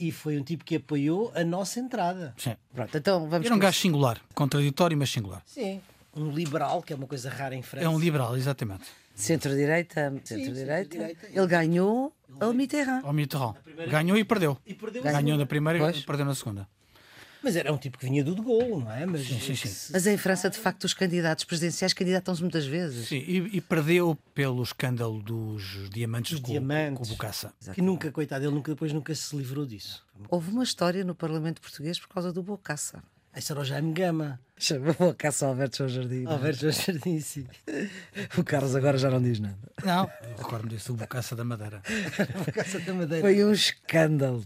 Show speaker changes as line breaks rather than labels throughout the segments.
e foi um tipo que apoiou a nossa entrada.
Sim.
Pronto, então vamos.
Era um gajo singular, contraditório, mas singular.
Sim. Um liberal, que é uma coisa rara em França.
É um liberal, exatamente.
Centro-direita, centro-direita.
centro-direita.
Ele ganhou ao Mitterrand.
Ao Mitterrand. Ganhou e perdeu.
E perdeu
Ganhou na primeira e perdeu na segunda.
Mas era um tipo que vinha do de Gaulle, não é? Mas,
Sim, sim, sim.
Mas em França, de facto, os candidatos presidenciais candidatam-se muitas vezes.
Sim, e, e perdeu pelo escândalo dos diamantes,
Os
com,
diamantes.
com o Bocassa.
Que nunca, coitado, ele nunca, depois nunca se livrou disso.
Houve uma história no Parlamento Português por causa do Bocaça.
Esse era o Jaime Gama.
Chamou Bocaça Alberto João Jardim.
Alberto Jorge Jardim, sim.
O Carlos agora já não diz nada.
Não, recordo-me disso, o Bocassa da Madeira.
Caça da Madeira.
Foi um escândalo.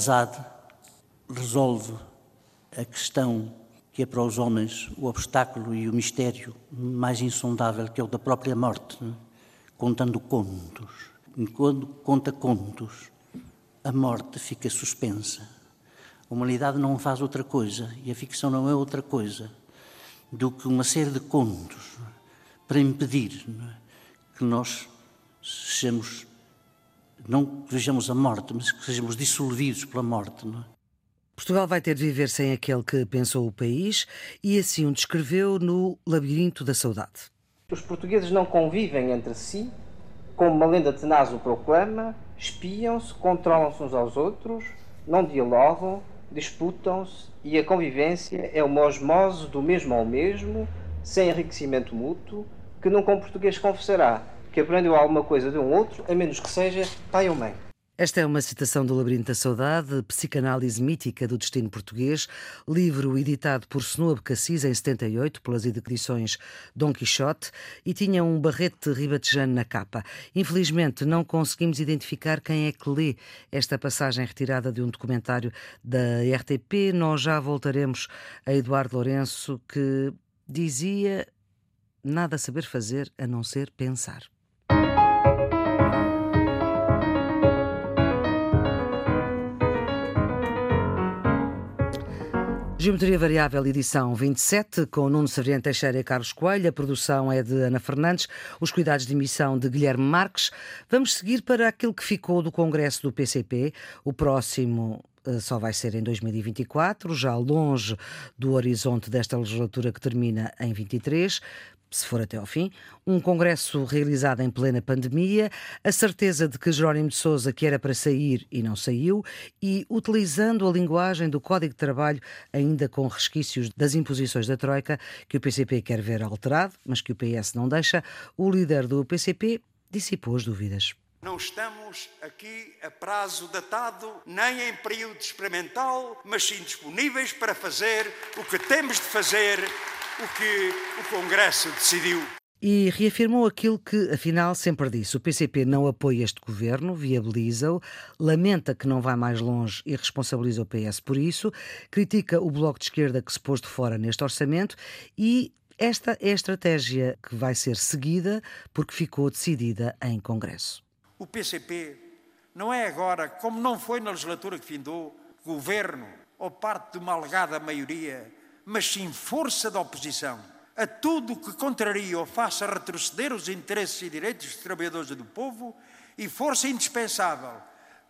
Sherazade resolve a questão que é para os homens o obstáculo e o mistério mais insondável, que é o da própria morte, né? contando contos. Quando conta contos, a morte fica suspensa. A humanidade não faz outra coisa, e a ficção não é outra coisa, do que uma série de contos para impedir é? que nós sejamos não que vejamos a morte, mas que sejamos dissolvidos pela morte. Não é?
Portugal vai ter de viver sem aquele que pensou o país e assim o descreveu no Labirinto da Saudade.
Os portugueses não convivem entre si, como uma lenda tenaz o proclama, espiam-se, controlam-se uns aos outros, não dialogam, disputam-se e a convivência é uma osmose do mesmo ao mesmo, sem enriquecimento mútuo, que nunca um português confessará que aprendeu alguma coisa de um outro, a menos que seja pai ou mãe.
Esta é uma citação do Labirinto da Saudade, Psicanálise Mítica do Destino Português, livro editado por Snoab Cassis em 78 pelas edições Dom Quixote e tinha um barrete ribatejano na capa. Infelizmente não conseguimos identificar quem é que lê esta passagem retirada de um documentário da RTP. Nós já voltaremos a Eduardo Lourenço que dizia nada saber fazer a não ser pensar. Geometria Variável, edição 27, com Nuno Severiano Teixeira e Carlos Coelho. A produção é de Ana Fernandes, os cuidados de emissão de Guilherme Marques. Vamos seguir para aquilo que ficou do Congresso do PCP. O próximo eh, só vai ser em 2024, já longe do horizonte desta legislatura que termina em 23 se for até ao fim, um congresso realizado em plena pandemia, a certeza de que Jerónimo de Sousa que era para sair e não saiu, e utilizando a linguagem do Código de Trabalho, ainda com resquícios das imposições da Troika, que o PCP quer ver alterado, mas que o PS não deixa, o líder do PCP dissipou as dúvidas.
Não estamos aqui a prazo datado, nem em período experimental, mas sim disponíveis para fazer o que temos de fazer, o que o Congresso decidiu.
E reafirmou aquilo que, afinal, sempre disse. O PCP não apoia este governo, viabiliza-o, lamenta que não vai mais longe e responsabiliza o PS por isso, critica o Bloco de Esquerda que se pôs de fora neste orçamento e esta é a estratégia que vai ser seguida porque ficou decidida em Congresso.
O PCP não é agora, como não foi na legislatura que findou, governo ou parte de uma alegada maioria, mas sim força da oposição a tudo que contraria ou faça retroceder os interesses e direitos dos trabalhadores e do povo e força indispensável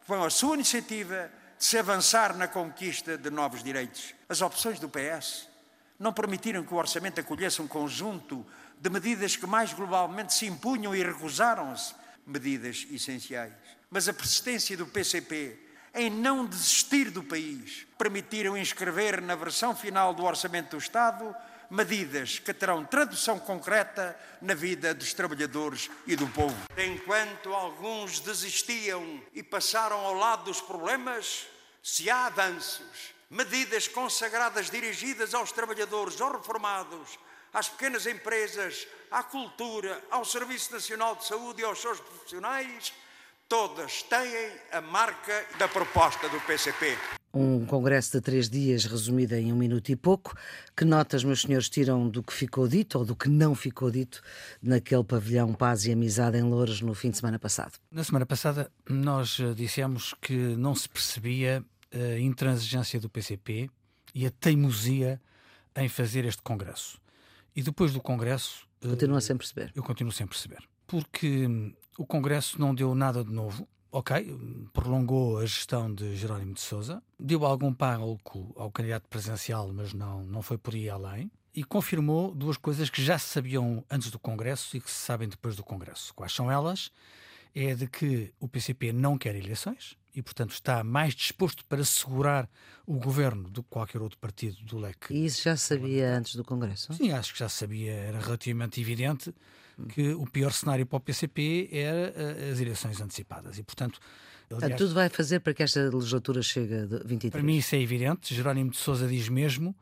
com a sua iniciativa de se avançar na conquista de novos direitos. As opções do PS não permitiram que o orçamento acolhesse um conjunto de medidas que mais globalmente se impunham e recusaram-se medidas essenciais. Mas a persistência do PCP em não desistir do país permitiram inscrever na versão final do Orçamento do Estado medidas que terão tradução concreta na vida dos trabalhadores e do povo. Enquanto alguns desistiam e passaram ao lado dos problemas, se há avanços, medidas consagradas dirigidas aos trabalhadores, aos reformados, às pequenas empresas, à cultura, ao Serviço Nacional de Saúde e aos seus profissionais, todas têm a marca da proposta do PCP.
Um congresso de três dias resumido em um minuto e pouco. Que notas, meus senhores, tiram do que ficou dito ou do que não ficou dito naquele pavilhão Paz e Amizade em Louros no fim de semana passado?
Na semana passada, nós eh, dissemos que não se percebia a intransigência do PCP e a teimosia em fazer este congresso. E depois do congresso.
Continua sem perceber.
Eu continuo sem perceber. Porque hum, o congresso não deu nada de novo ok, prolongou a gestão de Jerónimo de Sousa, deu algum palco ao candidato presidencial, mas não, não foi por aí além, e confirmou duas coisas que já se sabiam antes do Congresso e que se sabem depois do Congresso. Quais são elas? É de que o PCP não quer eleições e, portanto, está mais disposto para segurar o governo do que qualquer outro partido do leque.
E isso já sabia antes do Congresso?
Sim, acho que já sabia, era relativamente evidente que o pior cenário para o PCP era eh, as eleições antecipadas. E, portanto,
aliás, tudo vai fazer para que esta legislatura chegue a 23.
Para mim isso é evidente. Jerónimo de Sousa diz mesmo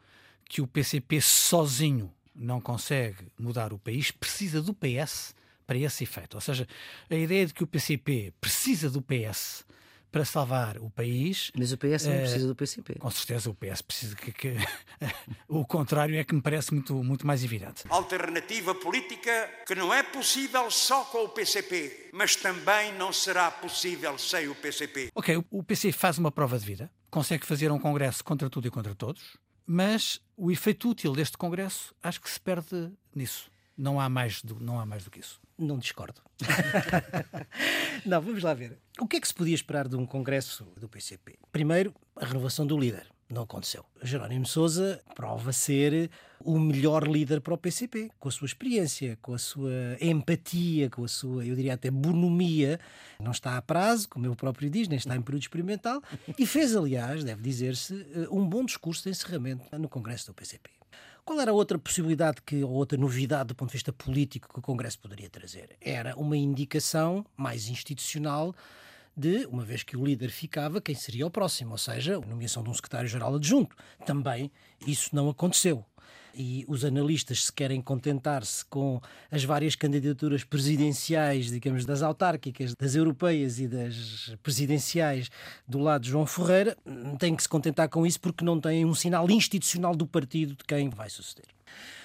que o PCP sozinho não consegue mudar o país, precisa do PS para esse efeito. Ou seja, a ideia de que o PCP precisa do PS para salvar o país.
Mas o PS não uh, precisa do PCP.
Com certeza o PS precisa que, que o contrário é que me parece muito, muito mais evidente.
Alternativa política que não é possível só com o PCP, mas também não será possível sem o PCP.
Ok, o, o PC faz uma prova de vida, consegue fazer um congresso contra tudo e contra todos, mas o efeito útil deste congresso acho que se perde nisso. Não há mais do, não há mais do que isso.
Não discordo. não, vamos lá ver. O que é que se podia esperar de um congresso do PCP? Primeiro, a renovação do líder. Não aconteceu. Jerónimo Sousa prova ser o melhor líder para o PCP, com a sua experiência, com a sua empatia, com a sua, eu diria até, bonomia. Não está a prazo, como ele próprio diz, nem está em período experimental. E fez, aliás, deve dizer-se, um bom discurso de encerramento no congresso do PCP. Qual era a outra possibilidade que, ou outra novidade do ponto de vista político que o Congresso poderia trazer? Era uma indicação mais institucional de, uma vez que o líder ficava, quem seria o próximo, ou seja, a nomeação de um secretário-geral adjunto. Também isso não aconteceu e os analistas se querem contentar-se com as várias candidaturas presidenciais, digamos, das autárquicas, das europeias e das presidenciais do lado de João Ferreira, têm que se contentar com isso porque não têm um sinal institucional do partido de quem vai suceder.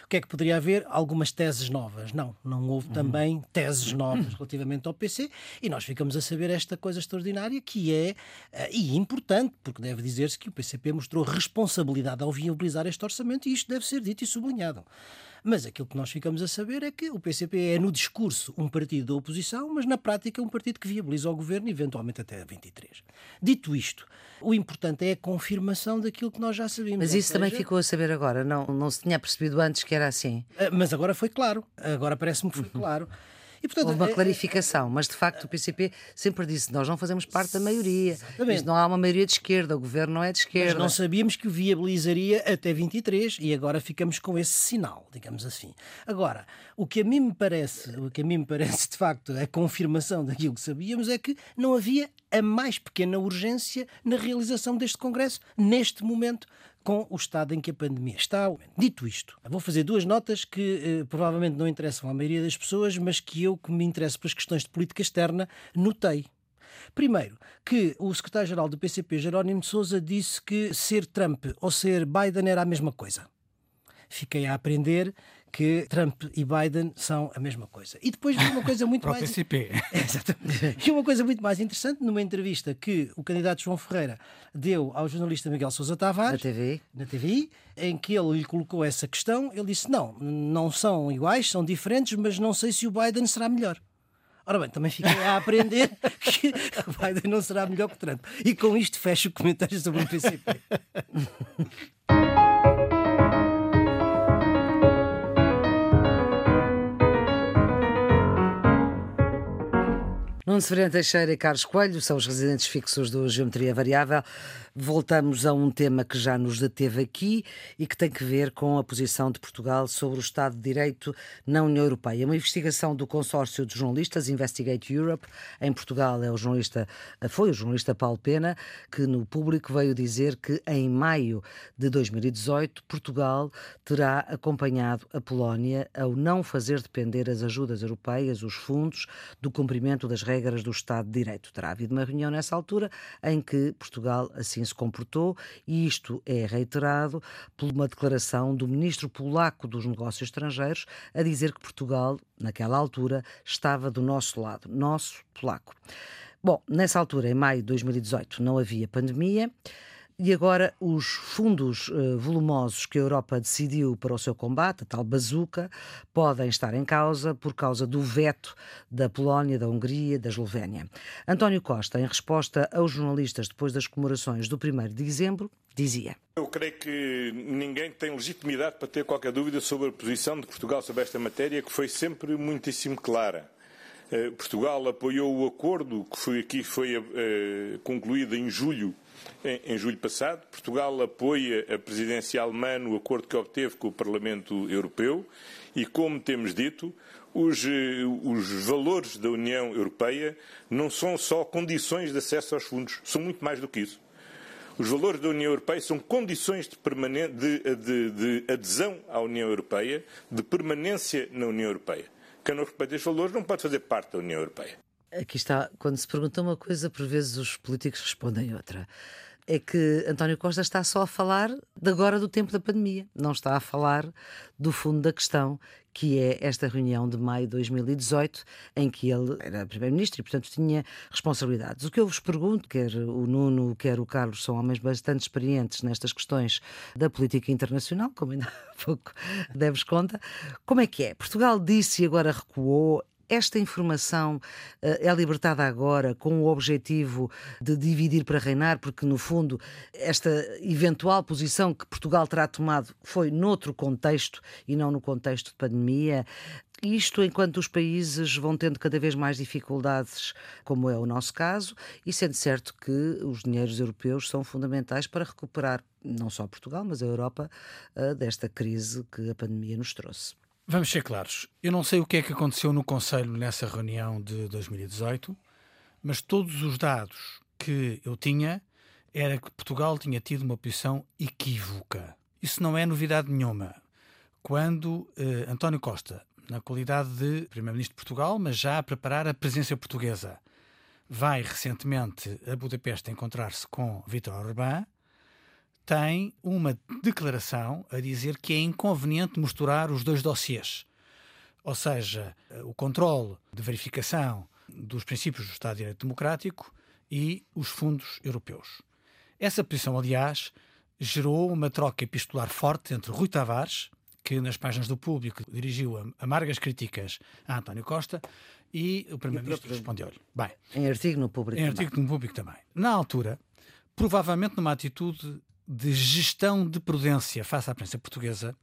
O que é que poderia haver? Algumas teses novas. Não, não houve uhum. também teses novas relativamente ao PC e nós ficamos a saber esta coisa extraordinária que é, uh, e importante, porque deve dizer-se que o PCP mostrou responsabilidade ao viabilizar este orçamento e isto deve ser dito e sublinhado. Mas aquilo que nós ficamos a saber é que o PCP é, no discurso, um partido da oposição, mas na prática um partido que viabiliza o governo, eventualmente até 23. Dito isto, o importante é a confirmação daquilo que nós já sabíamos.
Mas isso seja... também ficou a saber agora, não, não se tinha percebido antes que era assim.
Ah, mas agora foi claro, agora parece-me que foi claro.
E, portanto, Houve uma é, clarificação, mas de facto o PCP sempre disse: nós não fazemos parte da maioria. Isto não há uma maioria de esquerda, o governo não é de esquerda.
Mas não sabíamos que o viabilizaria até 23 e agora ficamos com esse sinal, digamos assim. Agora, o que a mim me parece, o que a mim me parece de facto a confirmação daquilo que sabíamos é que não havia a mais pequena urgência na realização deste Congresso neste momento com o estado em que a pandemia está. Dito isto, vou fazer duas notas que eh, provavelmente não interessam à maioria das pessoas, mas que eu, que me interesso pelas questões de política externa, notei. Primeiro, que o secretário-geral do PCP, Jerónimo de Sousa, disse que ser Trump ou ser Biden era a mesma coisa. Fiquei a aprender que Trump e Biden são a mesma coisa. E depois vi uma coisa muito mais.
PCP.
Exatamente. E uma coisa muito mais interessante, numa entrevista que o candidato João Ferreira deu ao jornalista Miguel Sousa Tavares.
Na TV.
Na TV, em que ele lhe colocou essa questão, ele disse: não, não são iguais, são diferentes, mas não sei se o Biden será melhor. Ora bem, também fiquei a aprender que o Biden não será melhor que Trump. E com isto fecho o comentário sobre o PCP.
Nuno Severino Teixeira e Carlos Coelho são os residentes fixos do Geometria Variável voltamos a um tema que já nos deteve aqui e que tem que ver com a posição de Portugal sobre o Estado de Direito na União Europeia. Uma investigação do consórcio de jornalistas Investigate Europe em Portugal é o jornalista foi o jornalista Paulo Pena que no público veio dizer que em maio de 2018 Portugal terá acompanhado a Polónia ao não fazer depender as ajudas europeias, os fundos, do cumprimento das regras do Estado de Direito. Terá havido uma reunião nessa altura em que Portugal assim se comportou e isto é reiterado por uma declaração do ministro polaco dos Negócios Estrangeiros a dizer que Portugal, naquela altura, estava do nosso lado, nosso polaco. Bom, nessa altura, em maio de 2018, não havia pandemia. E agora os fundos uh, volumosos que a Europa decidiu para o seu combate, a tal bazuca, podem estar em causa por causa do veto da Polónia, da Hungria, da Eslovénia. António Costa, em resposta aos jornalistas depois das comemorações do 1 de dezembro, dizia:
Eu creio que ninguém tem legitimidade para ter qualquer dúvida sobre a posição de Portugal sobre esta matéria, que foi sempre muitíssimo clara. Eh, Portugal apoiou o acordo que foi aqui foi uh, concluído em julho em, julho passado. Portugal apoia a presidência alemã no acordo que obteve com o Parlamento Europeu e, como temos dito, os, eh, os, valores da União Europeia não são só condições de acesso aos fundos, são muito mais do que isso. Os valores da União Europeia são condições de, de, de, de adesão à União Europeia, de permanência na União Europeia. Quem não respeita estes valores não pode fazer parte da União Europeia.
Aqui está, quando se pergunta uma coisa, por vezes os políticos respondem outra. É que António Costa está só a falar de agora do tempo da pandemia, não está a falar do fundo da questão, que é esta reunião de maio de 2018, em que ele era Primeiro-Ministro e, portanto, tinha responsabilidades. O que eu vos pergunto, quer o Nuno, quer o Carlos, são homens bastante experientes nestas questões da política internacional, como ainda há pouco deves conta, como é que é? Portugal disse e agora recuou, esta informação uh, é libertada agora com o objetivo de dividir para reinar, porque, no fundo, esta eventual posição que Portugal terá tomado foi noutro contexto e não no contexto de pandemia. Isto enquanto os países vão tendo cada vez mais dificuldades, como é o nosso caso, e sendo certo que os dinheiros europeus são fundamentais para recuperar não só Portugal, mas a Europa uh, desta crise que a pandemia nos trouxe.
Vamos ser claros. Eu não sei o que é que aconteceu no Conselho nessa reunião de 2018, mas todos os dados que eu tinha era que Portugal tinha tido uma posição equívoca. Isso não é novidade nenhuma. Quando eh, António Costa, na qualidade de Primeiro-Ministro de Portugal, mas já a preparar a presença portuguesa, vai recentemente a Budapeste encontrar-se com Vítor Orbán, tem uma declaração a dizer que é inconveniente misturar os dois dossiês. Ou seja, o controle de verificação dos princípios do Estado de Direito Democrático e os fundos europeus. Essa posição, aliás, gerou uma troca epistolar forte entre Rui Tavares, que nas páginas do público dirigiu amargas críticas a António Costa, e o Primeiro-Ministro respondeu-lhe.
Bem, em artigo no público.
Em artigo no público também. Na altura, provavelmente numa atitude de gestão de prudência face à prensa portuguesa,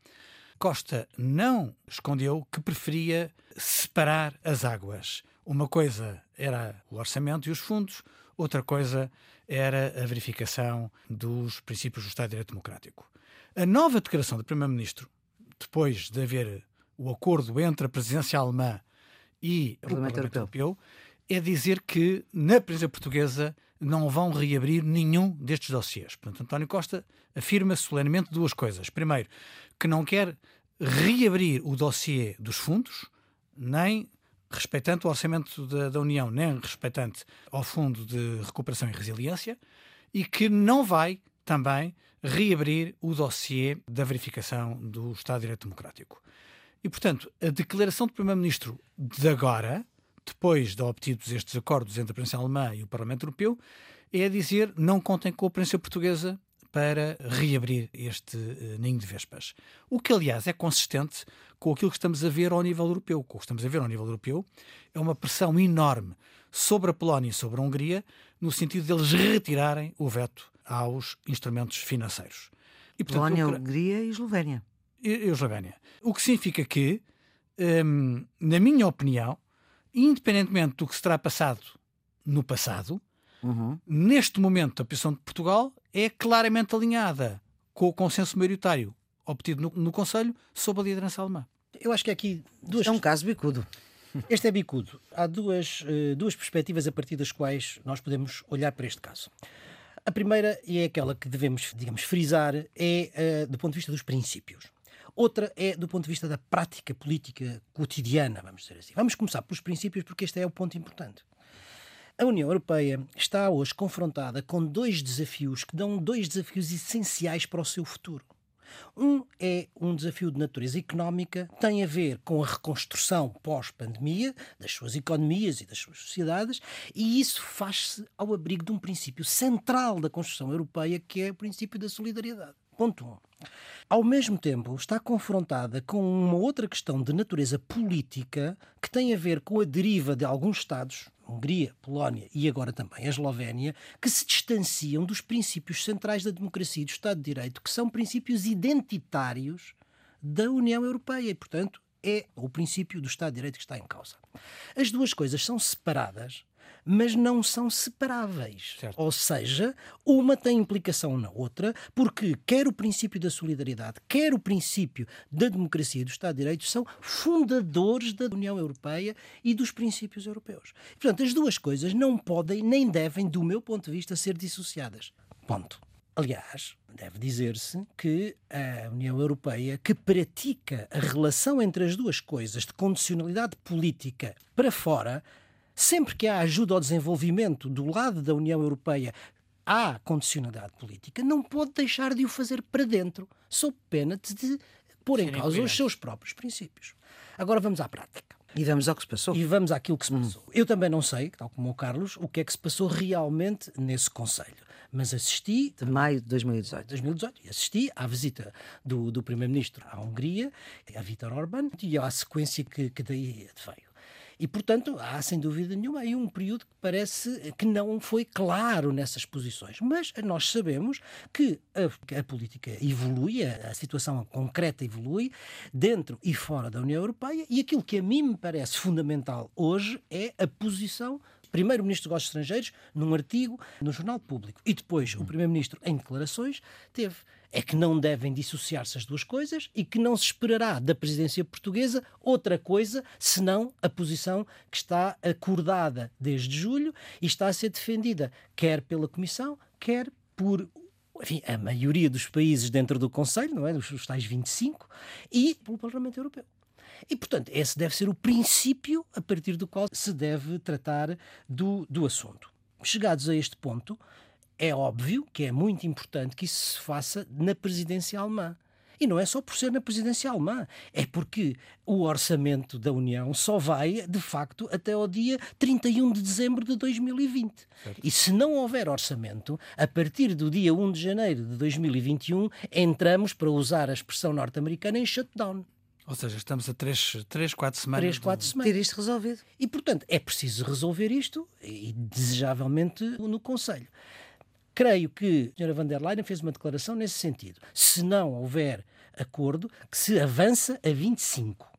Costa não escondeu que preferia separar as águas. Uma coisa era o orçamento e os fundos, outra coisa era a verificação dos princípios do Estado de Direito Democrático. A nova declaração do Primeiro-Ministro, depois de haver o acordo entre a presidência alemã e o Parlamento, Europeu. Europeu, é dizer que na presidência portuguesa não vão reabrir nenhum destes dossiês. Portanto, António Costa afirma solenemente duas coisas. Primeiro, que não quer reabrir o dossiê dos fundos, nem respeitando o orçamento da, da União, nem respeitando ao Fundo de Recuperação e Resiliência, e que não vai também reabrir o dossiê da verificação do Estado de Direito Democrático. E, portanto, a declaração do Primeiro-Ministro de agora depois de obtidos estes acordos entre a Prensa Alemã e o Parlamento Europeu, é dizer não contem com a Prensa Portuguesa para reabrir este uh, ninho de vespas. O que, aliás, é consistente com aquilo que estamos a ver ao nível europeu. O que estamos a ver ao nível europeu é uma pressão enorme sobre a Polónia e sobre a Hungria, no sentido de eles retirarem o veto aos instrumentos financeiros.
E, portanto, Polónia. Hungria e Eslovénia.
E, e Eslovénia. O que significa que, hum, na minha opinião, independentemente do que se terá passado no passado, uhum. neste momento a posição de Portugal é claramente alinhada com o consenso maioritário obtido no, no Conselho sob a liderança alemã.
Eu acho que aqui duas.
É um caso bicudo.
Este é bicudo. Há duas, eh, duas perspectivas a partir das quais nós podemos olhar para este caso. A primeira, e é aquela que devemos, digamos, frisar, é uh, do ponto de vista dos princípios. Outra é do ponto de vista da prática política cotidiana, vamos dizer assim. Vamos começar pelos princípios, porque este é o ponto importante. A União Europeia está hoje confrontada com dois desafios que dão dois desafios essenciais para o seu futuro. Um é um desafio de natureza económica, tem a ver com a reconstrução pós-pandemia das suas economias e das suas sociedades, e isso faz-se ao abrigo de um princípio central da construção europeia, que é o princípio da solidariedade. Ponto 1. Um. Ao mesmo tempo, está confrontada com uma outra questão de natureza política que tem a ver com a deriva de alguns Estados, Hungria, Polónia e agora também a Eslovénia, que se distanciam dos princípios centrais da democracia e do Estado de Direito, que são princípios identitários da União Europeia e, portanto, é o princípio do Estado de Direito que está em causa. As duas coisas são separadas mas não são separáveis. Certo. Ou seja, uma tem implicação na outra, porque quer o princípio da solidariedade, quer o princípio da democracia e do Estado de Direito são fundadores da União Europeia e dos princípios europeus. Portanto, as duas coisas não podem nem devem, do meu ponto de vista, ser dissociadas. Ponto. Aliás, deve dizer-se que a União Europeia, que pratica a relação entre as duas coisas de condicionalidade política para fora, Sempre que há ajuda ao desenvolvimento do lado da União Europeia, há condicionalidade política, não pode deixar de o fazer para dentro, sob pena de pôr em causa os seus próprios princípios. Agora vamos à prática.
E vamos ao que se passou.
E vamos àquilo que se hum. passou. Hum. Eu também não sei, tal como o Carlos, o que é que se passou realmente nesse Conselho. Mas assisti.
De maio de 2018.
2018. Assisti à visita do, do Primeiro-Ministro à Hungria, a Vítor Orbán, e à sequência que, que daí veio. E, portanto, há sem dúvida nenhuma aí um período que parece que não foi claro nessas posições. Mas nós sabemos que a, a política evolui, a, a, situação concreta evolui, dentro e fora da União Europeia, e aquilo que a mim me parece fundamental hoje é a posição primeiro-ministro dos Negócios Estrangeiros num artigo no Jornal Público e depois o primeiro-ministro em declarações teve é que não devem dissociar-se as duas coisas e que não se esperará da presidência portuguesa outra coisa senão a posição que está acordada desde julho e está a ser defendida quer pela Comissão, quer por enfim, a maioria dos países dentro do Conselho, não é? Os tais 25, e pelo Parlamento Europeu. E, portanto, esse deve ser o princípio a partir do qual se deve tratar do, do assunto. Chegados a este ponto, é óbvio que é muito importante que isso se faça na presidência alemã. E não é só por ser na presidência alemã, é porque o orçamento da União só vai, de facto, até ao dia 31 de dezembro de 2020. Certo. E se não houver orçamento, a partir do dia 1 de janeiro de 2021, entramos, para usar a expressão norte-americana, em shutdown.
Ou seja, estamos a 3, três 4 semanas.
3, 4 semanas.
Ter isto resolvido.
E, portanto, é preciso resolver isto, e desejavelmente no Conselho. Creio que a senhora van der Leyen fez uma declaração nesse sentido. Se não houver acordo, que se avança a 25.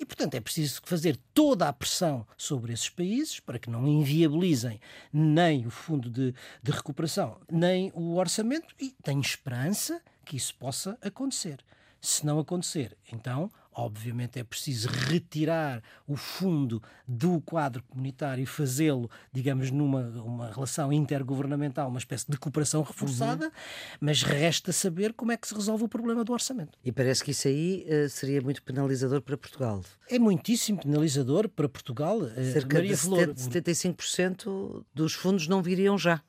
E, portanto, é preciso fazer toda a pressão sobre esses países para que não inviabilizem nem o fundo de, de recuperação, nem o orçamento, e tenho esperança que isso possa acontecer. Se não acontecer, então Obviamente é preciso retirar o fundo do quadro comunitário e fazê-lo, digamos, numa uma relação intergovernamental, uma espécie de cooperação reforçada, uhum. mas resta saber como é que se resolve o problema do orçamento.
E parece que isso aí uh, seria muito penalizador para Portugal.
É muitíssimo penalizador para Portugal. Uh,
Cerca Maria de Flor... 75% dos fundos não viriam já.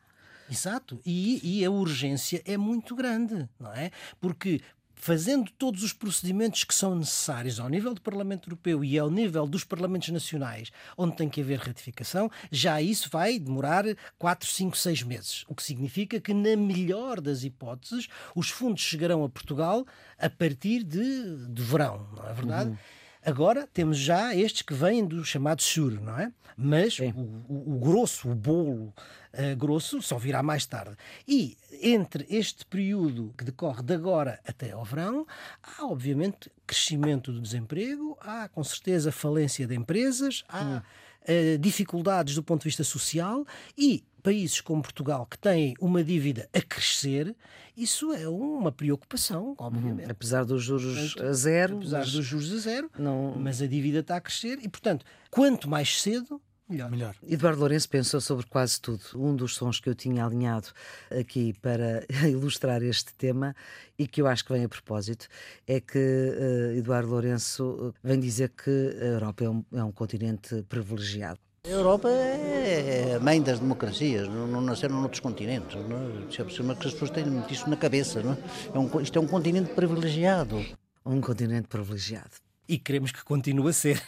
Exato, e, e, a urgência é muito grande, não é? Porque fazendo todos os procedimentos que são necessários ao nível do Parlamento Europeu e ao nível dos Parlamentos Nacionais, onde tem que haver ratificação, já isso vai demorar 4, 5, 6 meses. O que significa que, na melhor das hipóteses, os fundos chegarão a Portugal a partir de, de verão, não é verdade? Uhum. Agora temos já estes que vêm do chamado SUR, não é? Mas o, o, o, grosso, o bolo uh, grosso, só virá mais tarde. E entre este período que decorre de agora até ao verão, há obviamente crescimento do desemprego, há com certeza falência de empresas, há. Uh, dificuldades do ponto de vista social e países como Portugal, que têm uma dívida a crescer, isso é uma preocupação, obviamente. Uhum.
Apesar dos juros portanto, a zero.
Apesar dos juros a zero, não... mas a dívida está a crescer e, portanto, quanto mais cedo, Melhor. Melhor.
Eduardo Lourenço pensou sobre quase tudo. Um dos sons que eu tinha alinhado aqui para ilustrar este tema e que eu acho que vem a propósito é que uh, Eduardo Lourenço vem dizer que a Europa é um, é um continente privilegiado.
A Europa é a mãe das democracias, não nasceram noutros continentes. Não é? É que as pessoas têm isso na cabeça. Não é? É um, isto é um continente privilegiado.
Um continente privilegiado.
E queremos que continue a ser.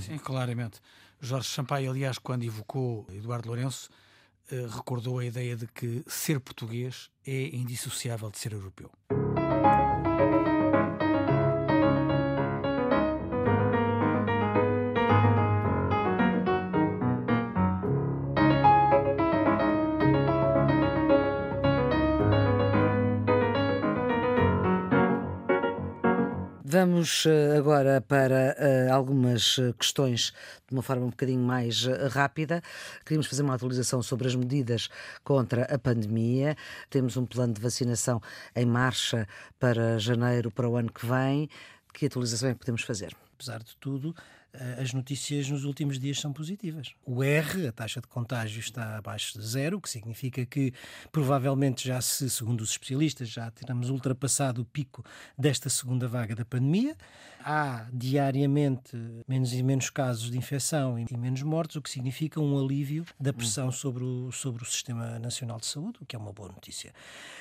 Sim, claramente. Jorge Sampaio, aliás, quando evocou Eduardo Lourenço, eh, recordou a ideia de que ser português é indissociável de ser europeu.
Vamos eh, agora para uh, algumas eh, questões de uma forma um bocadinho mais rápida. Queríamos fazer uma atualização sobre as medidas contra a pandemia. Temos um plano de vacinação em marcha para janeiro, para o ano que vem. Que atualização é que podemos fazer?
Apesar de tudo, eh, as notícias nos últimos dias são positivas. O R, a taxa de contágio, está abaixo de zero, o que significa que provavelmente já se, segundo os especialistas, já teremos ultrapassado o pico desta segunda vaga da pandemia. Há diariamente menos e menos casos de infecção e menos mortes, o que significa um alívio da pressão sobre o, sobre o Sistema Nacional de Saúde, o que é uma boa notícia.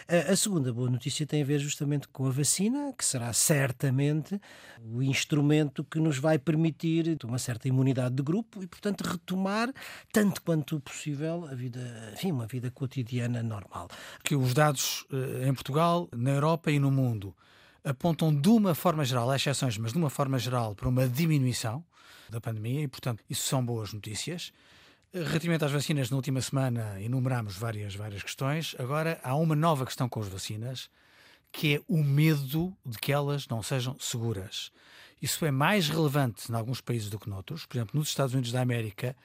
A, a segunda boa notícia tem a ver justamente com a vacina, que será certamente o instrumento que nos vai permitir uma certa imunidade de grupo e, portanto, retomar, tanto quanto possível, a vida, enfim, uma vida cotidiana normal.
Que os dados eh, em Portugal, na Europa e no mundo apontam de uma forma geral, há exceções, mas de uma forma geral, para uma diminuição da pandemia e, portanto, isso são boas notícias. Relativamente às vacinas, na última semana enumerámos várias, várias questões. Agora há uma nova questão com as vacinas, que é o medo de que elas não sejam seguras. Isso é mais relevante em alguns países do que noutros. Por exemplo, nos Estados Unidos da América,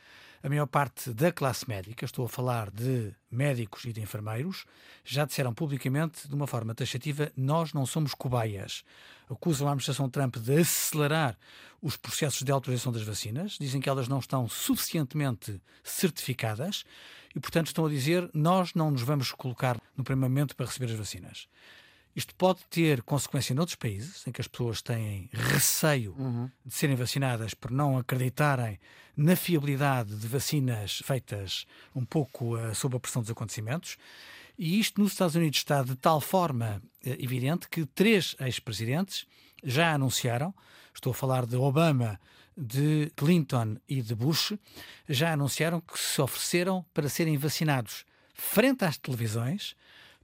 a maior parte da classe médica, estou a falar de médicos e de enfermeiros, já disseram publicamente, de uma forma taxativa, nós não somos cobaias. Acusam a administração Trump de acelerar os processos de autorização das vacinas, dizem que elas não estão suficientemente certificadas e, portanto, estão a dizer nós não nos vamos colocar no primeiro momento para receber as vacinas. Isto pode ter consequência noutros países, em que as pessoas têm receio uhum. de serem vacinadas por não acreditarem na fiabilidade de vacinas feitas um pouco uh, sob a pressão dos acontecimentos. E isto nos Estados Unidos está de tal forma uh, evidente que três ex-presidentes já anunciaram, estou a falar de Obama, de Clinton e de Bush, já anunciaram que se ofereceram para serem vacinados frente às televisões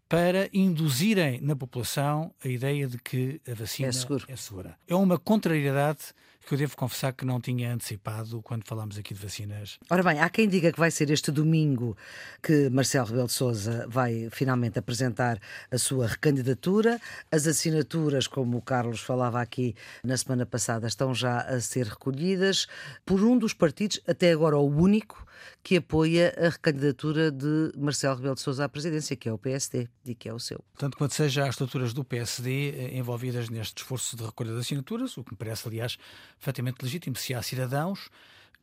para induzirem na população a ideia de que a vacina é, é segura. É uma contrariedade que eu devo confessar que não tinha antecipado quando falámos aqui de vacinas.
Ora bem, há quem diga que vai ser este domingo que Marcelo Rebelo de Sousa vai finalmente apresentar a sua recandidatura. As assinaturas, como o Carlos falava aqui na semana passada, estão já a ser recolhidas por um dos partidos, até agora o único, que apoia a recandidatura de Marcelo Rebelo de Sousa à presidência, que é o PSD e que é o seu.
Tanto quanto seja as estruturas do PSD eh, envolvidas neste esforço de recolha de assinaturas, o que me parece, aliás, perfeitamente legítimo se há cidadãos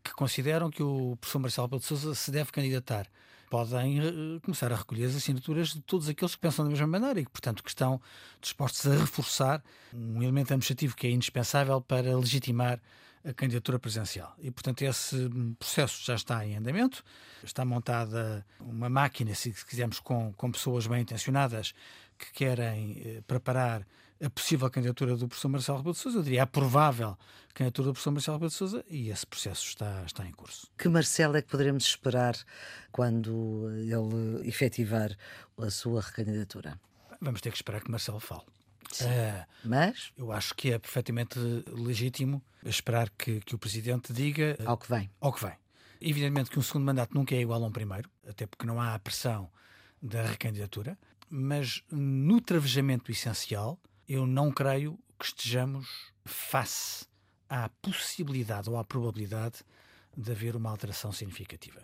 que consideram que o professor Marcelo Rebelo de Sousa se deve candidatar. Podem uh, começar a recolher as assinaturas de todos aqueles que pensam da mesma maneira e que, portanto, que estão dispostos a reforçar um elemento administrativo que é indispensável para legitimar a candidatura presidencial. E, portanto, esse processo já está em andamento. Está montada uma máquina, se quisermos, com, com pessoas bem intencionadas que querem eh, preparar a possível candidatura do professor Marcelo Rebelo de Sousa, eu diria a provável candidatura do professor Marcelo Rebelo de Sousa, e esse processo está, está em curso.
Que Marcelo é que poderemos esperar quando ele efetivar a sua recandidatura?
Vamos ter que esperar que Marcelo fale.
Uh, Mas?
Eu acho que é perfeitamente legítimo esperar que, que o Presidente diga.
Ao que vem.
Ao que vem. Evidentemente que um segundo mandato nunca é igual a um primeiro, até porque não há a pressão da recandidatura, mas no travejamento essencial, eu não creio que estejamos face à possibilidade ou à probabilidade de haver uma alteração significativa.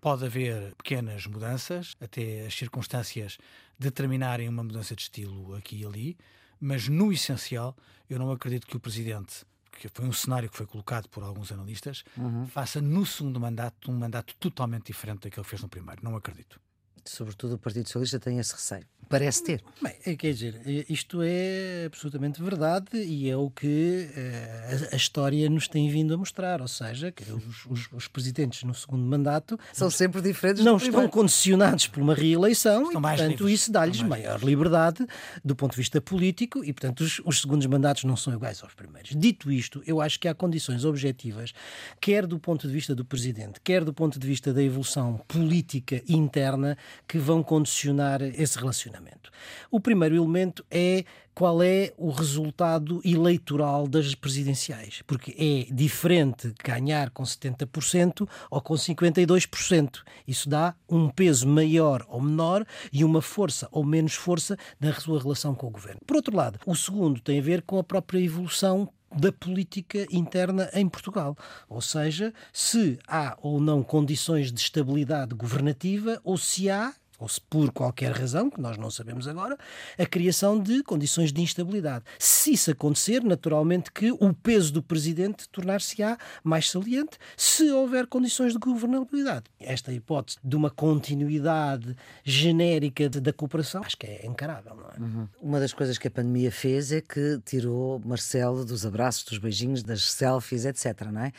Pode haver pequenas mudanças, até as circunstâncias determinarem uma mudança de estilo aqui e ali, mas no essencial, eu não acredito que o Presidente, que foi um cenário que foi colocado por alguns analistas, uhum. faça no segundo mandato um mandato totalmente diferente daquele que fez no primeiro. Não acredito.
Sobretudo o Partido Socialista tem esse receio. parece ter.
Bem, é, quer dizer, isto é absolutamente verdade e é o que uh, a, a, história nos tem vindo a mostrar, ou seja, que os, os, os presidentes no segundo mandato
são sempre diferentes.
Não estão condicionados por uma reeleição estão e, portanto, isso dá-lhes maior liberdade do ponto de vista político e, portanto, os, os segundos mandatos não são iguais aos primeiros. Dito isto, eu acho que há condições objetivas, quer do ponto de vista do presidente, quer do ponto de vista da evolução política interna, que vão condicionar esse relacionamento. O primeiro elemento é qual é o resultado eleitoral das presidenciais, porque é diferente ganhar com 70% ou com 52%. Isso dá um peso maior ou menor e uma força ou menos força na sua relação com o governo. Por outro lado, o segundo tem a ver com a própria evolução da política interna em Portugal. Ou seja, se há ou não condições de estabilidade governativa ou se há ou se por qualquer razão, que nós não sabemos agora, a criação de condições de instabilidade. Se isso acontecer, naturalmente que o peso do presidente tornar-se-á mais saliente se houver condições de governabilidade. Esta hipótese de uma continuidade genérica da cooperação, acho que é encarável, não é?
Uhum. Uma das coisas que a pandemia fez é que tirou Marcelo dos abraços, dos beijinhos, das selfies, etc, não é?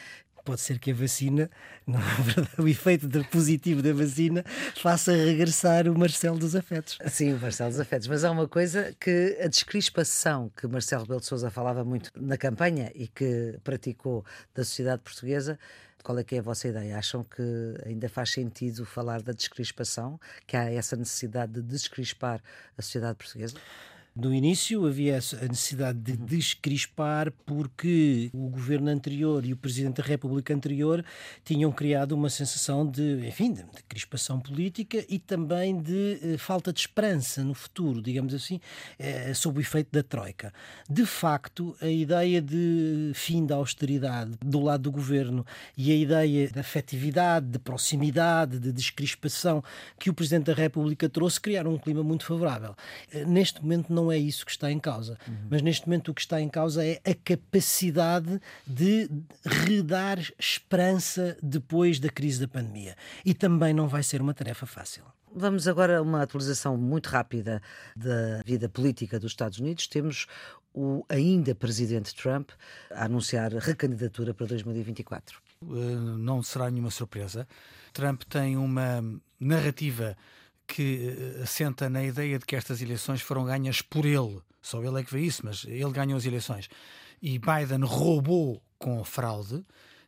Pode ser que a vacina, não é o efeito positivo da vacina faça regressar o Marcelo dos Afetos.
Sim, o Marcelo dos Afetos. Mas há uma coisa que a descrispação que Marcelo Rebelo de Sousa falava muito na campanha e que praticou da sociedade portuguesa qual é que é a vossa ideia? Acham que ainda faz sentido falar da descrispação? Que há essa necessidade de descrispar a sociedade portuguesa?
No início havia a necessidade de uhum. descrispar porque o governo anterior e o presidente da República anterior tinham criado uma sensação de, enfim, de, crispação política e também de eh, falta de esperança no futuro, digamos assim, eh, sob o efeito da troika. De facto, a ideia de fim da austeridade do lado do governo e a ideia da afetividade, de proximidade, de descrispação que o presidente da República trouxe criaram um clima muito favorável. Eh, neste momento não não é isso que está em causa. Uhum. Mas neste momento o que está em causa é a capacidade de redar esperança depois da crise da pandemia. E também não vai ser uma tarefa fácil.
Vamos agora a uma atualização muito rápida da vida política dos Estados Unidos. Temos o ainda presidente Trump a anunciar recandidatura para 2024. Uh,
eh, não será nenhuma surpresa. Trump tem uma narrativa que eh, assenta na ideia de que estas eleições foram ganhas por ele. Só ele é que vê isso, mas ele ganhou as eleições. E Biden roubou com fraude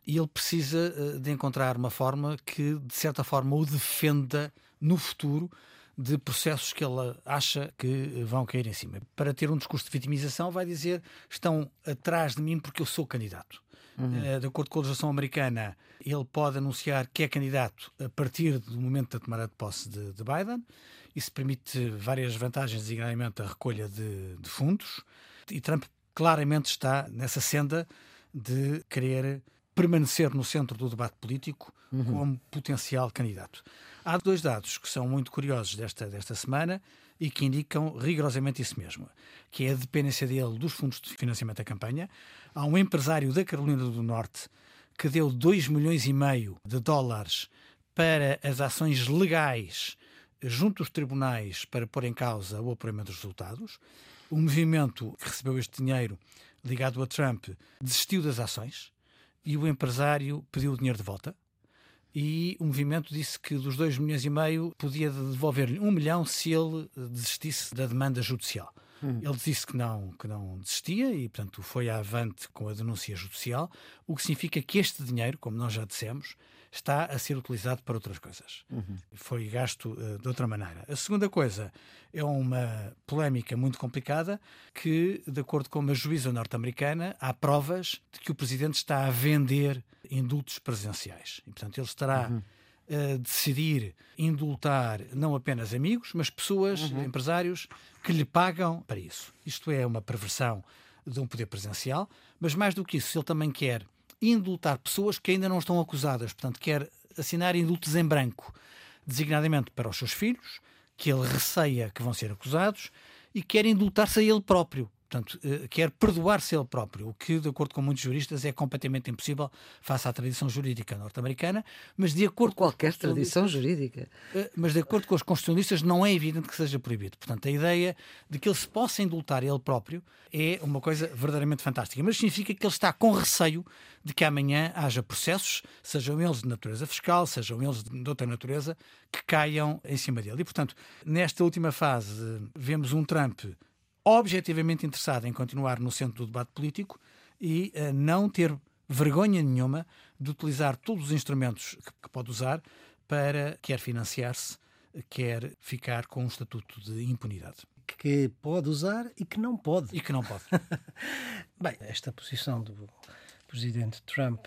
e ele precisa eh, de encontrar uma forma que, de certa forma, o defenda no futuro de processos que ele acha que vão cair em cima. Para ter um discurso de vitimização, vai dizer: estão atrás de mim porque eu sou candidato. Uhum. Eh, de acordo com a legislação americana, ele pode anunciar que é candidato a partir do momento da tomada de posse de, de Biden. Isso permite várias vantagens, designadamente a recolha de, de fundos. E Trump claramente está nessa senda de querer permanecer no centro do debate político uhum. como potencial candidato. Há dois dados que são muito curiosos desta, desta semana e que indicam rigorosamente isso mesmo, que é a dependência dele dos fundos de financiamento da campanha. Há um empresário da Carolina do Norte que deu 2 milhões e meio de dólares para as ações legais junto aos tribunais para pôr em causa o apuramento dos resultados. O movimento que recebeu este dinheiro ligado a Trump desistiu das ações e o empresário pediu o dinheiro de volta e o movimento disse que dos 2 milhões e meio podia devolver-lhe um milhão se ele desistisse da demanda judicial. Hum. Ele disse que não, que não desistia e, portanto, foi avante com a denúncia judicial, o que significa que este dinheiro, como nós já dissemos, está a ser utilizado para outras coisas. Uhum. Foi gasto uh, de outra maneira. A segunda coisa é uma polémica muito complicada que, de acordo com uma juíza norte-americana, há provas de que o presidente está a vender indultos presenciais. E, portanto, ele estará. Uhum a decidir indultar não apenas amigos, mas pessoas, uhum. empresários, que lhe pagam para isso. Isto é uma perversão de um poder presencial, mas mais do que isso, ele também quer indultar pessoas que ainda não estão acusadas, portanto, quer assinar indultos em branco, designadamente para os seus filhos, que ele receia que vão ser acusados, e quer indultar-se a ele próprio, Portanto, eh, quer perdoar-se ele próprio, o que, de acordo com muitos juristas, é completamente impossível face à tradição jurídica norte-americana, mas de acordo
com qualquer tradição jurídica.
Eh, mas de acordo com os constitucionalistas, não é evidente que seja proibido. Portanto, a ideia de que ele se possa indultar ele próprio é uma coisa verdadeiramente fantástica. Mas significa que ele está com receio de que amanhã haja processos, sejam eles de natureza fiscal, sejam eles de outra natureza, que caiam em cima dele. E, portanto, nesta última fase, vemos um Trump objetivamente interessado em continuar no centro do debate político e uh, não ter vergonha nenhuma de utilizar todos os instrumentos que, que pode usar para quer financiar-se, quer ficar com um estatuto de impunidade.
Que pode usar e que não pode.
E que não pode.
Bem, esta posição do presidente Trump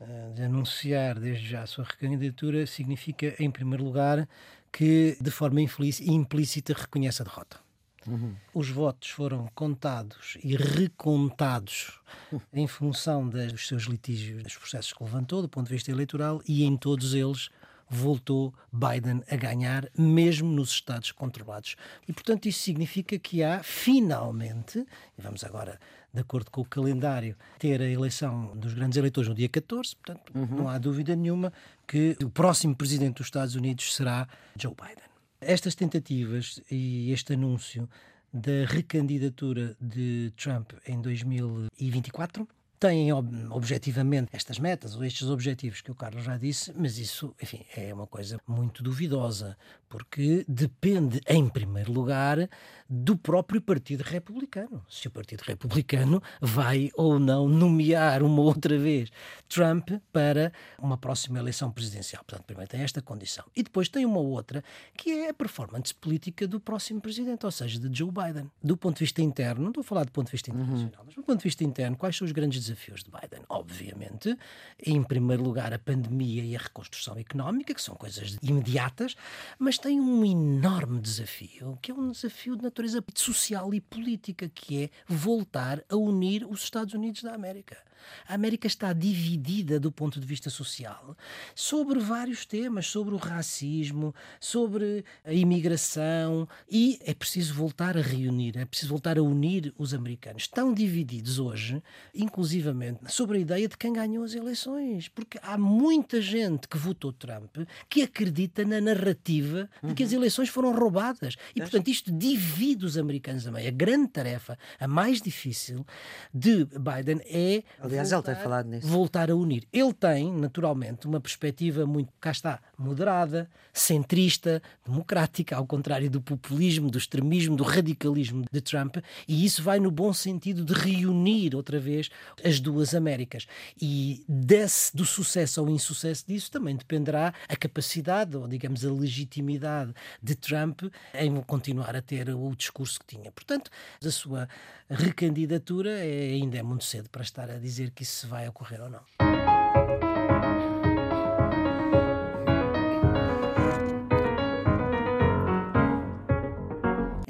uh, de anunciar desde já a sua recandidatura significa, em primeiro lugar, que de forma infeliz e implícita reconhece a derrota. Uhum. Os votos foram contados e recontados em função dos seus litígios, dos processos que levantou, do ponto de vista eleitoral, e em todos eles voltou Biden a ganhar, mesmo nos estados controlados. E, portanto, isso significa que há, finalmente, e vamos agora, de acordo com o calendário, ter a eleição dos grandes eleitores no dia 14, portanto, uhum. não há dúvida nenhuma que o próximo presidente dos Estados Unidos será Joe Biden. Estas tentativas e este anúncio da recandidatura de Trump em 2024 têm objetivamente estas metas ou estes objetivos que o Carlos já disse, mas isso, enfim, é uma coisa muito duvidosa, porque depende, em primeiro lugar, do próprio Partido Republicano. Se o Partido Republicano vai ou não nomear uma outra vez Trump para uma próxima eleição presidencial. Portanto, primeiro tem esta condição. E depois tem uma outra, que é a performance política do próximo presidente, ou seja, de Joe Biden. Do ponto de vista interno, não estou a falar do ponto de vista internacional, uhum. mas do ponto de vista interno, quais são os grandes desafios? Desafios de Biden. Obviamente, em primeiro lugar, a pandemia e a reconstrução económica, que são coisas imediatas, mas tem um enorme desafio, que é um desafio de natureza social e política, que é voltar a unir os Estados Unidos da América. A América está dividida do ponto de vista social sobre vários temas, sobre o racismo, sobre a imigração, e é preciso voltar a reunir, é preciso voltar a unir os americanos. Estão divididos hoje, inclusivamente, sobre a ideia de quem ganhou as eleições, porque há muita gente que votou Trump que acredita na narrativa de que as uhum. eleições foram roubadas. E, portanto, isto divide os americanos a meio. A grande tarefa, a mais difícil de Biden é
Aliás, voltar, ele tem falado nisso.
Voltar a unir. Ele tem, naturalmente, uma perspectiva muito, cá está, moderada, centrista, democrática, ao contrário do populismo, do extremismo, do radicalismo de Trump, e isso vai no bom sentido de reunir outra vez as duas Américas. E desse, do sucesso ou insucesso disso também dependerá a capacidade, ou digamos a legitimidade de Trump em continuar a ter o discurso que tinha. Portanto, a sua recandidatura é, ainda é muito cedo para estar a dizer que isso vai ocorrer ou não.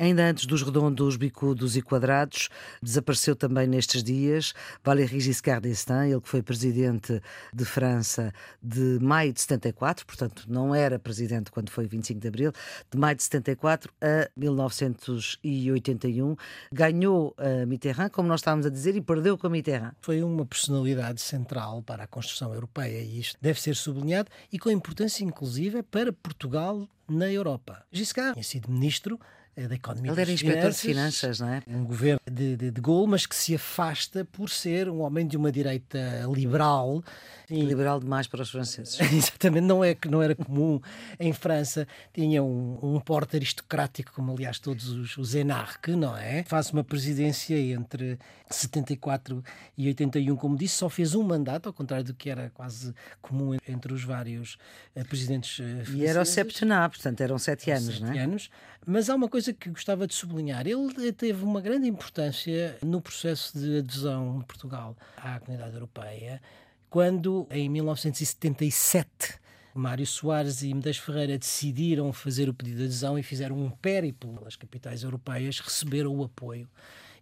Ainda antes dos redondos, bicudos e quadrados, desapareceu também nestes dias Valéry Giscard d'Estaing, ele que foi presidente de França de maio de 74, portanto não era presidente quando foi 25 de abril, de maio de 74 a 1981. Ganhou a Mitterrand, como nós estávamos a dizer, e perdeu com a Mitterrand.
Foi uma personalidade central para a construção europeia e isto deve ser sublinhado e com importância inclusive para Portugal na Europa. Giscard tinha sido ministro da economia.
Ele era inspetor de finanças, não é?
Um governo de, de, de Gaulle, mas que se afasta por ser um homem de uma direita liberal.
Liberal demais para os franceses.
Exatamente, não, é, não era comum. Em França tinha um, um porte aristocrático, como aliás todos os, os enarques, não é? Faz uma presidência entre 74 e 81, como disse, só fez um mandato, ao contrário do que era quase comum entre os vários uh, presidentes franceses.
Eh, e era o septenário, portanto eram sete anos,
sete
não é?
anos. Mas há uma coisa que gostava de sublinhar. Ele teve uma grande importância no processo de adesão de Portugal à comunidade europeia, quando, em 1977, Mário Soares e Medeiros Ferreira decidiram fazer o pedido de adesão e fizeram um périplo pelas capitais europeias, receberam o apoio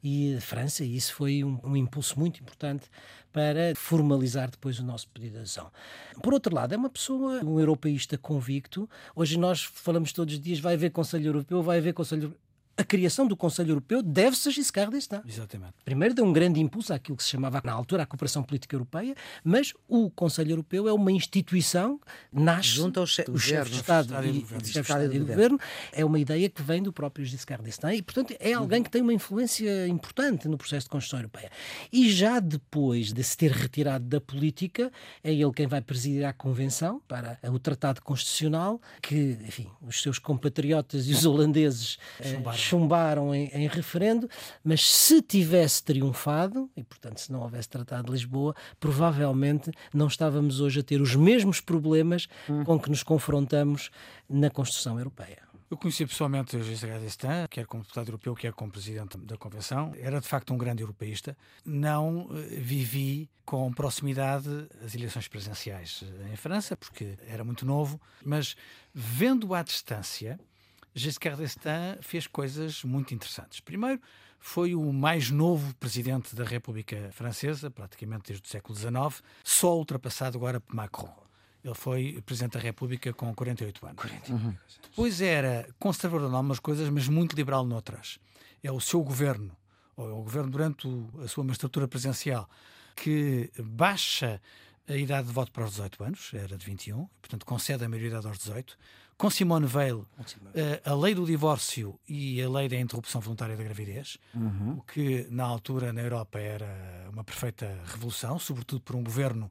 e França, e isso foi um, um, impulso muito importante para formalizar depois o nosso pedido de adesão. Por outro lado, é uma pessoa, um europeísta convicto. Hoje nós falamos todos os dias, vai haver Conselho Europeu, vai haver Conselho a criação do Conselho Europeu deve-se a Giscard d'Estaing.
Exatamente.
Primeiro deu um grande impulso àquilo que se chamava na altura a cooperação política europeia, mas o Conselho Europeu é uma instituição nasce
junto aos che
chefes de Estado e,
e,
de Estado e governo. É uma ideia que vem do próprio Giscard d'Estaing e, portanto, é alguém que tem uma influência importante no processo de construção europeia. E já depois de se ter retirado da política, é ele quem vai presidir a convenção para o Tratado Constitucional que, enfim, os seus compatriotas e os holandeses chumbaram, chumbaram em, em, referendo, mas se tivesse triunfado, e portanto se não houvesse Tratado de Lisboa, provavelmente não estávamos hoje a ter os mesmos problemas hum. com que nos confrontamos na construção europeia.
Eu conheci pessoalmente o José Gadestan, quer como deputado europeu, quer como presidente da Convenção. Era de facto um grande europeísta. Não eh, vivi com proximidade as eleições presidenciais eh, em França, porque era muito novo, mas vendo à distância, Giscard d'Estaing fez coisas muito interessantes. Primeiro, foi o mais novo presidente da República Francesa, praticamente desde o século XIX, só ultrapassado agora por Macron. Ele foi Presidente da República com 48 anos.
40. Uhum.
Depois era conservador em algumas coisas, mas muito liberal noutras. É o seu governo, ou é o governo durante a sua magistratura presidencial, que baixa a idade de voto para os 18 anos, era de 21, portanto concede a maioridade aos 18, com Simone Veil, eh, a lei do divórcio e a lei da interrupção voluntária da gravidez, uhum. o que na altura na Europa era uma perfeita revolução, sobretudo por um governo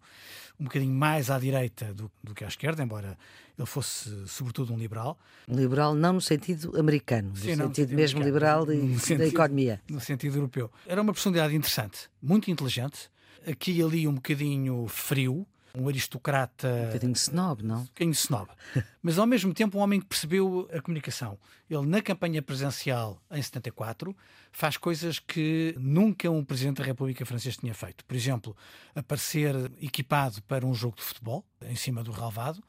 um bocadinho mais à direita do, do que à esquerda, embora ele fosse sobretudo um liberal.
Liberal não no sentido americano, no, Sim, sentido, no sentido mesmo liberal de, sentido, da economia.
No sentido europeu. Era uma personalidade interessante, muito inteligente, aqui e ali um bocadinho frio, um aristocrata.
Um bocadinho snob, não? Um
bocadinho snob. Mas ao mesmo tempo um homem que percebeu a comunicação. Ele, na campanha presidencial em 74, faz coisas que nunca um presidente da República Francesa tinha feito. Por exemplo, aparecer equipado para um jogo de futebol, em cima do relvado,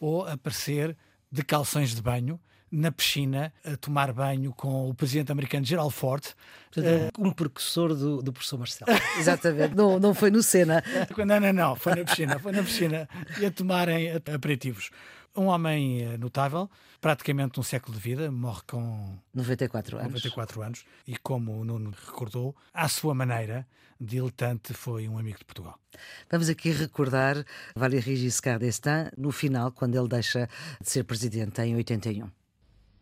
ou aparecer de calções de banho na piscina a tomar banho com o presidente americano Gerald Ford.
Portanto, uh, um precursor do, do professor Marcelo.
Exatamente, não, não foi no Sena.
Não, não, não, foi na piscina, foi na piscina e a tomarem aperitivos. Um homem eh, notável, praticamente um século de vida, morre com
94 anos.
94 anos e, como o Nuno recordou, à sua maneira, diletante, foi um amigo de Portugal.
Vamos aqui recordar Valéry Giscard d'Estaing no final, quando ele deixa de ser presidente em 81.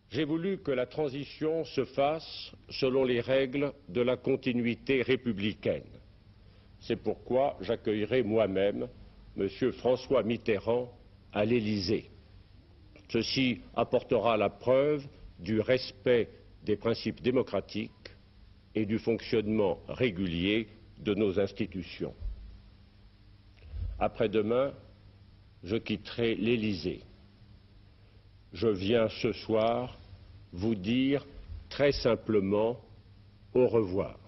J'ai voulu que la transition se fasse selon les règles de la continuité républicaine. C'est pourquoi j'accueillerai moi-même M. François Mitterrand à l'Élysée. Ceci apportera la preuve du respect des principes démocratiques et du fonctionnement régulier de nos institutions. Après-demain, je quitterai l'Élysée je viens ce soir vous dire très simplement au revoir.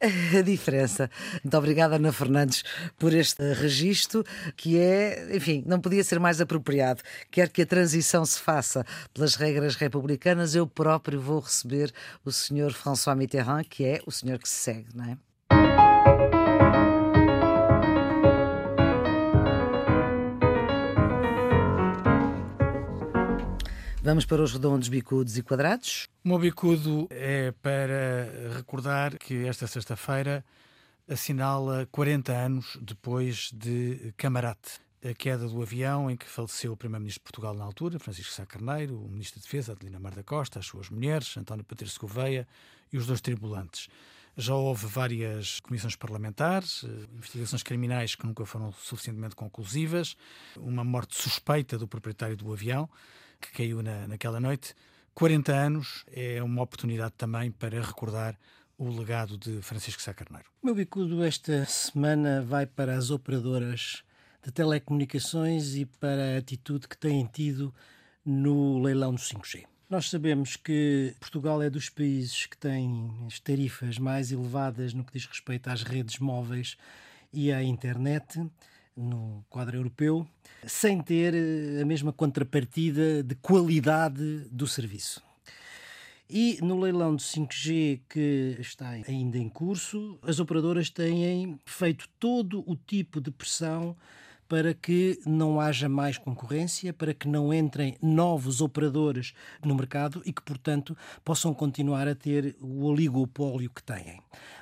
A diferença. Muito obrigada, Ana Fernandes, por este registro que é, enfim, não podia ser mais apropriado. Quer que a transição se faça pelas regras republicanas, eu próprio vou receber o senhor François Mitterrand, que é o senhor que se segue, não é? Vamos para os redondos, bicudos e quadrados.
O meu bicudo é para recordar que esta sexta-feira assinala 40 anos depois de Camarate, a queda do avião em que faleceu o Primeiro-Ministro de Portugal na altura, Francisco Sá Carneiro, o Ministro de Defesa, Adelina Mar da Costa, as suas mulheres, António Patrício Gouveia e os dois tripulantes. Já houve várias comissões parlamentares, eh, investigações criminais que nunca foram suficientemente conclusivas, uma morte suspeita do proprietário do avião que caiu na, naquela noite. 40 anos é uma oportunidade também para recordar o legado de Francisco Sá Carneiro.
O meu bicudo esta semana vai para as operadoras de telecomunicações e para a atitude que têm tido no leilão do 5G. Nós sabemos que Portugal é dos países que tem as tarifas mais elevadas no que diz respeito às redes móveis e à internet no quadro europeu, sem ter eh, a mesma contrapartida de qualidade do serviço. E no leilão de 5G que está ainda em curso, as operadoras têm feito todo o tipo de pressão para que não haja mais concorrência, para que não entrem novos operadores no mercado e que, portanto, possam continuar a ter o oligopólio que têm.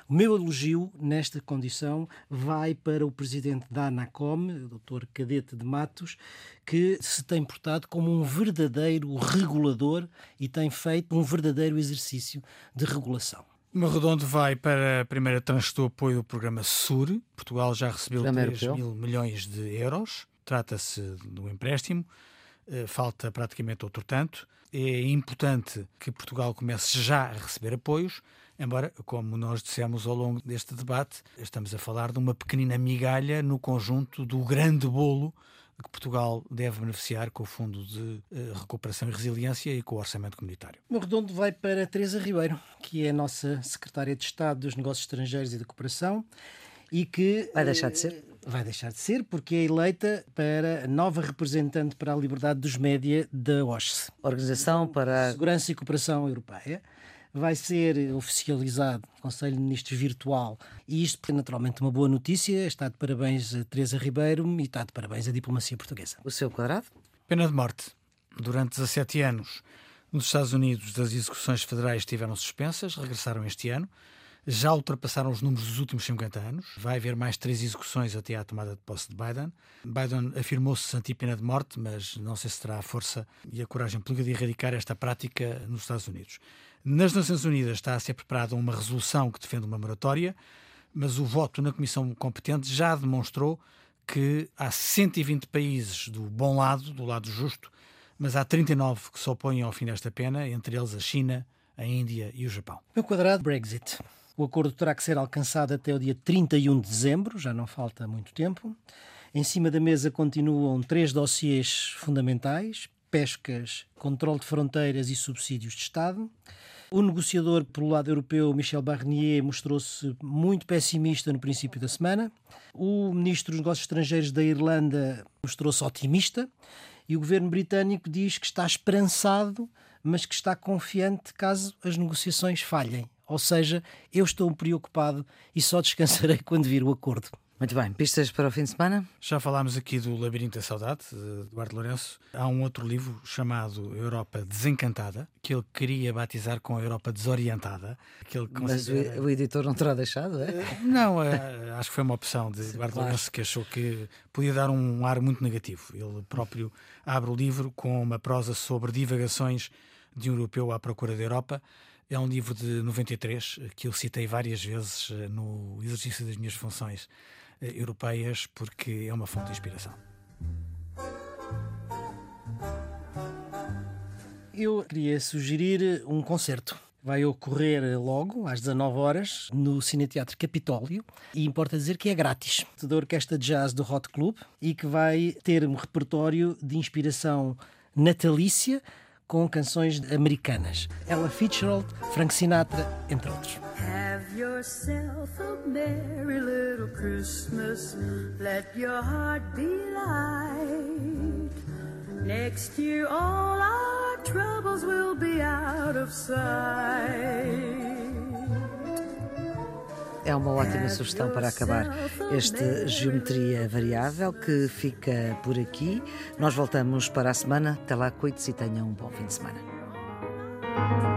O meu elogio nesta condição vai para o presidente da ANACOM, o Dr. Cadete de Matos, que se tem portado como um verdadeiro regulador e tem feito um verdadeiro exercício de regulação.
O redondo vai para a primeira tranche do apoio do programa SUR. Portugal já recebeu 3 mil milhões de euros. Trata-se de um empréstimo. Eh, falta praticamente outro tanto. É importante que Portugal comece já a receber apoios, embora, como nós dissemos ao longo deste debate, estamos a falar de uma pequenina migalha no conjunto do grande bolo que Portugal deve beneficiar com o Fundo de eh, Recuperação e Resiliência e com o Orçamento Comunitário.
O redondo vai para Teresa Ribeiro, que é a nossa Secretária de Estado dos Negócios Estrangeiros e da Cooperação e que...
Vai deixar de ser?
Eh, vai deixar de ser porque é eleita para nova representante para a liberdade dos média da OSCE.
Organização para...
Segurança e Cooperação Europeia vai ser oficializado Conselho de Ministros virtual e isto é naturalmente uma boa notícia. Está de parabéns a Teresa Ribeiro e está de parabéns à diplomacia portuguesa.
O seu quadrado?
Pena de morte. Durante 17 anos, nos Estados Unidos, as execuções federais estiveram suspensas, regressaram este ano. Já ultrapassaram os números dos últimos 50 anos. Vai haver mais três execuções até à tomada de posse de Biden. Biden afirmou-se anti-pena de morte, mas não sei se terá a força e a coragem política de erradicar esta prática nos Estados Unidos. Nas Nações Unidas está a ser preparada uma resolução que defende uma moratória, mas o voto na Comissão competente já demonstrou que há 120 países do bom lado, do lado justo, mas há 39 que se opõem ao fim desta pena, entre eles a China, a Índia e o Japão.
Meu quadrado, Brexit. O acordo terá que ser alcançado até o dia 31 de dezembro, já não falta muito tempo. Em cima da mesa continuam três dossiês fundamentais: pescas, controle de fronteiras e subsídios de Estado. O negociador pelo lado europeu, Michel Barnier, mostrou-se muito pessimista no princípio da semana. O ministro dos Negócios Estrangeiros da Irlanda mostrou-se otimista. E o governo britânico diz que está esperançado, mas que está confiante caso as negociações falhem. Ou seja, eu estou preocupado e só descansarei quando vir o acordo.
Muito bem, pistas para o fim de semana?
Já falámos aqui do Labirinto da Saudade, de Eduardo Lourenço. Há um outro livro chamado Europa Desencantada, que ele queria batizar com a Europa Desorientada. Que ele
considera... Mas o, editor não terá deixado, é?
Eh, não, é, acho que foi uma opção de Eduardo claro. Lourenço, que achou que podia dar um ar muito negativo. Ele próprio abre o livro com uma prosa sobre divagações de um europeu à procura da Europa. É um livro de 93 que eu citei várias vezes eh, no exercício das minhas funções eh, europeias, porque é uma fonte de inspiração.
Eu queria sugerir um concerto. Vai ocorrer logo, às 19 horas, no Cineteatro Capitólio e importa dizer que é grátis. Da Orquestra de Jazz do Hot Club e que vai ter um repertório de inspiração natalícia com canções americanas. Ella Fitzgerald, Frank Sinatra, entre outros. Have yourself a merry little Christmas. Let your heart be light. Next year all our troubles will be out of sight.
É uma ótima sugestão para acabar esta geometria variável que fica por aqui. Nós voltamos para a semana. Até lá, cuide-se e tenham um bom fim de semana.